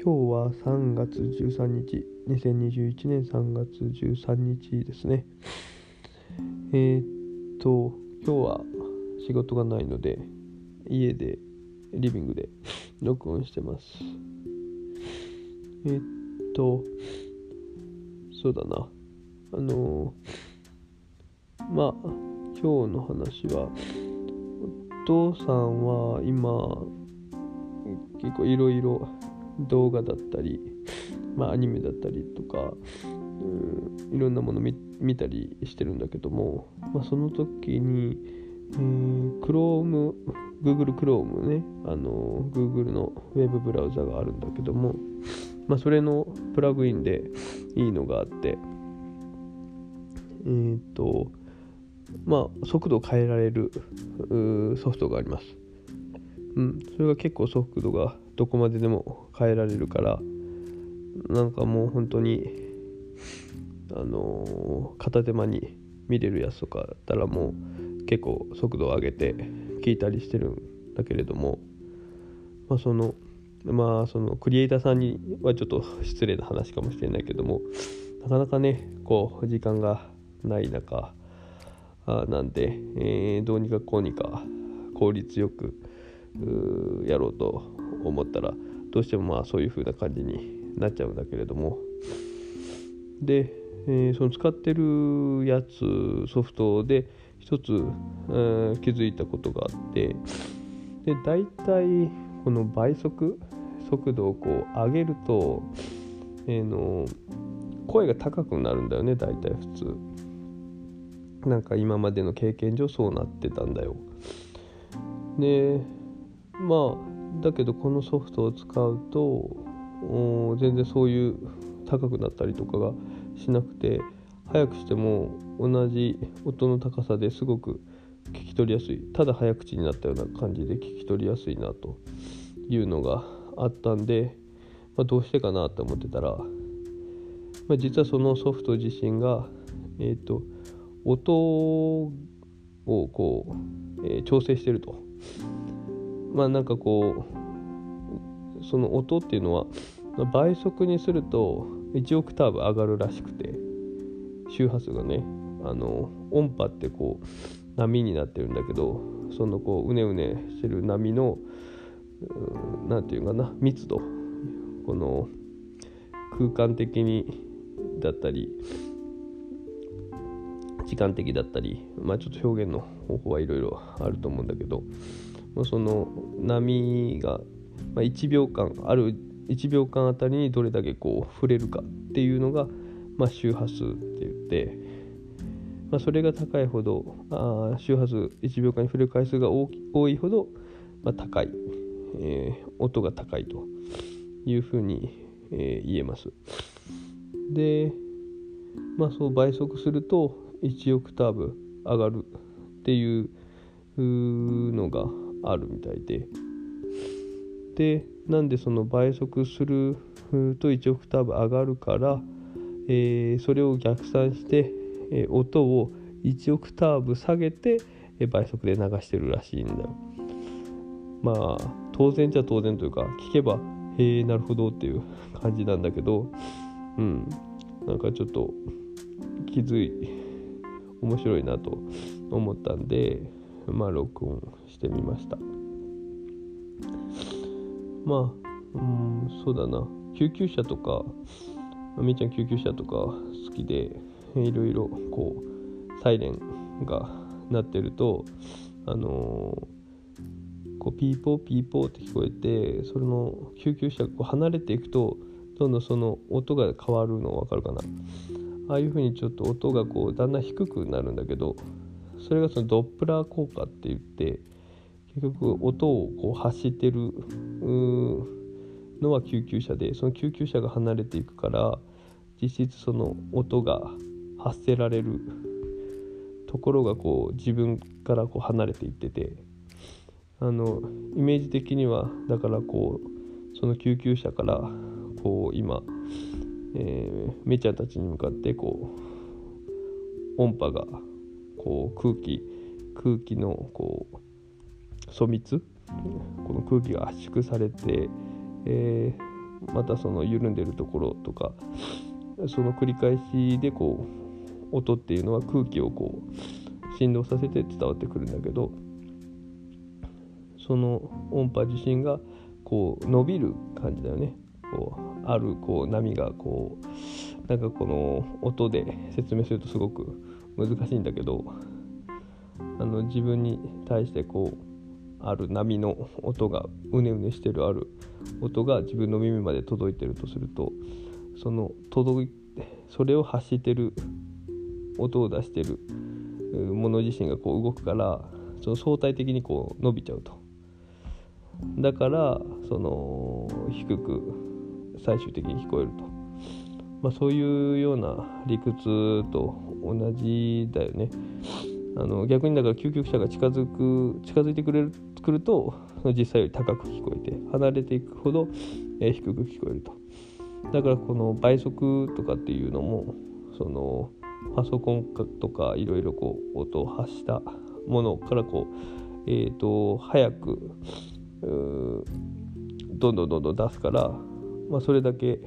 今日は3月13日、2021年3月13日ですね。えー、っと、今日は仕事がないので、家で、リビングで録音してます。えー、っと、そうだな。あのまあ、今日の話は、お父さんは今、結構いろいろ動画だったり、まあ、アニメだったりとか、うん、いろんなもの見たりしてるんだけども、まあ、その時に、えー、Chrome、Google Chrome ね、あの Google のウェブブラウザがあるんだけども、まあ、それのプラグインでいいのがあって、えっ、ー、と、まあ、速度を変えられるソフトがあります。うん、それが結構速度がどこまででも変えられるからなんかもう本当にあのー、片手間に見れるやつとかだったらもう結構速度を上げて聞いたりしてるんだけれどもまあそのまあそのクリエイターさんにはちょっと失礼な話かもしれないけどもなかなかねこう時間がない中あなんで、えー、どうにかこうにか効率よくやろうと思ったらどうしてもまあそういう風な感じになっちゃうんだけれども。で、えー、その使ってるやつソフトで一つ、えー、気づいたことがあって。で大体この倍速速度をこう上げると、えー、の声が高くなるんだよね大体普通。なんか今までの経験上そうなってたんだよ。でまあだけどこのソフトを使うと全然そういう高くなったりとかがしなくて早くしても同じ音の高さですごく聞き取りやすいただ早口になったような感じで聞き取りやすいなというのがあったんで、まあ、どうしてかなと思ってたら、まあ、実はそのソフト自身が、えーと、音をこう、えー、調整してると。まあなんかこうその音っていうのは倍速にすると1オクターブ上がるらしくて周波数がねあの音波ってこう波になってるんだけどそのこううねうねしてる波の何て言うかな密度この空間的にだったり時間的だったりまあちょっと表現の方法はいろいろあると思うんだけどその波が1秒間ある1秒間あたりにどれだけこう触れるかっていうのが、まあ、周波数って言って、まあ、それが高いほどあ周波数1秒間に触れる回数が多いほど、まあ、高い、えー、音が高いというふうに、えー、言えます。で、まあ、そう倍速すると1オクターブ上がるっていうのがあるみたいで。でなんでその倍速すると1オクターブ上がるから、えー、それを逆算して、えー、音を1オクターブ下げて、えー、倍速で流してるらしいんだよ。まあ当然じゃ当然というか聞けばへえなるほどっていう 感じなんだけどうん。なんかちょっと気づい面白いなと思ったんでまあ録音してみました。まあうんそうだな。救急車とかみーちゃん救急車とか好きでいろいろこうサイレンが鳴ってるとあのー、こうピーポーピーポーって聞こえてその救急車がこう離れていくとどんどんその音が変わるの分かるかな。ああいう風にちょっと音がこうだんだん低くなるんだけどそれがそのドップラー効果って言って結局音をこう発してるのは救急車でその救急車が離れていくから実質その音が発せられるところがこう自分からこう離れていっててあのイメージ的にはだからこうその救急車からこう今、えー、めちゃんたちに向かってこう音波がこう空気空気のこう粗密この空気が圧縮されて、えー、またその緩んでるところとかその繰り返しでこう音っていうのは空気をこう振動させて伝わってくるんだけどその音波自身がこう伸びる感じだよね。こうあるこう波がこうなんかこの音で説明するとすごく難しいんだけどあの自分に対してこうある波の音がうねうねしてるある音が自分の耳まで届いてるとするとその届いそれを発してる音を出してるもの自身がこう動くからその相対的にこう伸びちゃうと。だからその低く最終的に聞こえると、まあ、そういうような理屈と同じだよね。あの逆にだから究極者が近づく近づいてくれるくると実際より高く聞こえて離れていくほど、え低く聞こえると。だからこの倍速とかっていうのもそのパソコンとかいろいろこう音を発したものからこうえっ、ー、と早くどんどんどんどん出すから、まあ、それだけ、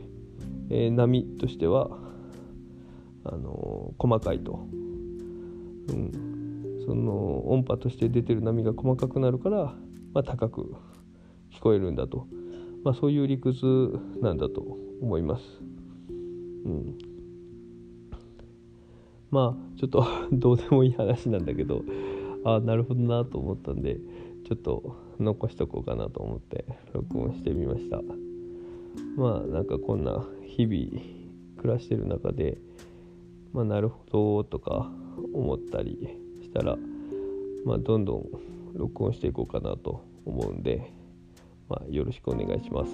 えー、波としてはあの、細かいと、うん、その音波として出てる波が細かくなるから、まあ、高く聞こえるんだと、まあ、そういう理屈なんだと思います。うん、まあちょっと どうでもいい話なんだけどああなるほどなと思ったんでちょっと残しとこうかなと思って録音してみました。まあなんかこんな日々暮らしてる中でまあなるほどとか思ったりしたらまあどんどん録音していこうかなと思うんでまあよろしくお願いします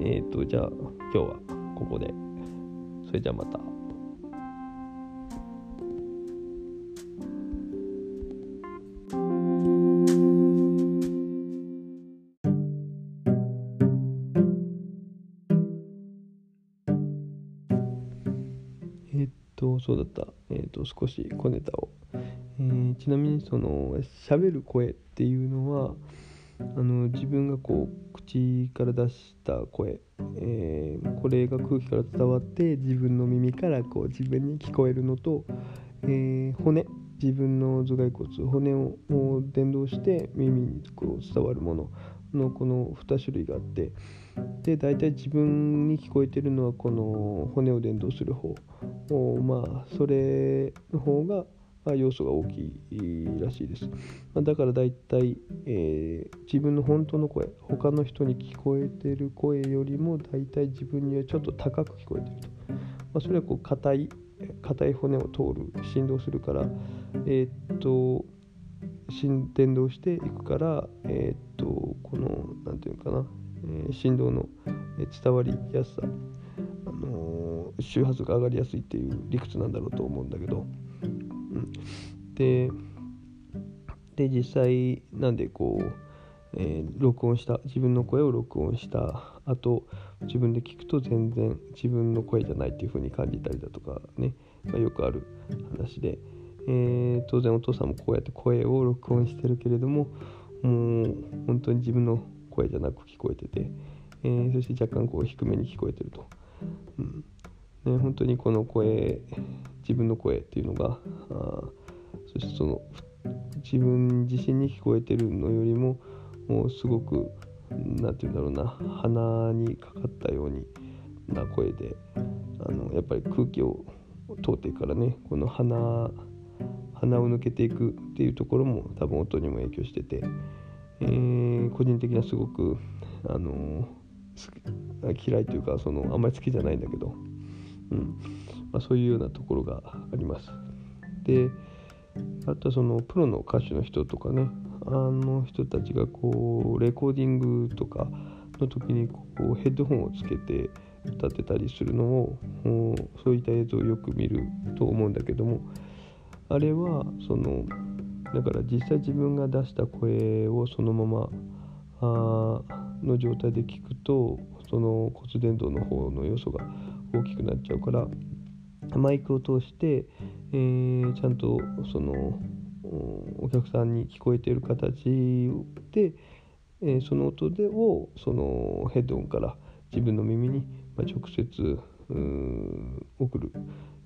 えっ、とじゃあ今日はここでそれじゃあまた。とそうだった、えーと、少し小ネタを、えー、ちなみにその喋る声っていうのはあの自分がこう口から出した声、えー、これが空気から伝わって自分の耳からこう自分に聞こえるのと、えー、骨自分の頭蓋骨骨を伝導して耳にこう伝わるもののこの2種類があってで大体自分に聞こえてるのはこの骨を伝導する方まあそれの方が要素が大きいらしいです。だから大体、えー、自分の本当の声他の人に聞こえてる声よりも大体自分にはちょっと高く聞こえてると。まあ、それはこう硬い硬い骨を通る振動するからえー、っと伝導していくから、えー、っとこの何て言うかな、えー、振動の伝わりやすさ、あのー、周波数が上がりやすいっていう理屈なんだろうと思うんだけど、うん、でで実際なんでこう、えー、録音した自分の声を録音した後自分で聞くと全然自分の声じゃないっていう風に感じたりだとかね、まあ、よくある話で。えー、当然お父さんもこうやって声を録音してるけれどももう本当に自分の声じゃなく聞こえてて、えー、そして若干こう低めに聞こえてると、うん。ね、本当にこの声自分の声っていうのがあそしてその自分自身に聞こえてるのよりももうすごく何て言うんだろうな鼻にかかったようにな声であのやっぱり空気を通ってからねこの鼻鼻を抜けていくっていうところも多分音にも影響してて、えー、個人的にはすごく、あの、嫌いというかそのあんまり好きじゃないんだけど、うんまあ、そういうようなところがあります。であとはそのプロの歌手の人とかねあの人たちがこうレコーディングとかの時にこうヘッドホンをつけて歌ってたりするのをそういった映像をよく見ると思うんだけどもあれはそのだから実際自分が出した声をそのままあの状態で聞くとその骨伝導の方の要素が大きくなっちゃうからマイクを通して、えー、ちゃんとそのお客さんに聞こえている形で、えー、その音でをそのヘッドホンから自分の耳に直接送る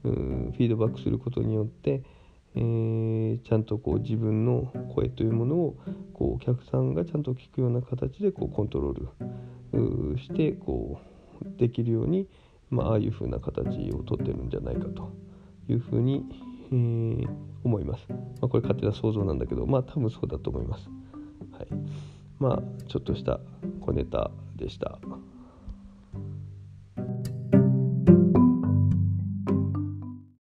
フィードバックすることによって、えー、ちゃんとこう自分の声というものをこうお客さんがちゃんと聞くような形でこうコントロールしてこうできるように、まあ、ああいうふうな形をとってるんじゃないかというふうに、えー、思います。まあ、これ勝手な想像なんだけどまあ多分そうだと思います。はい、まあちょっとした小ネタでした。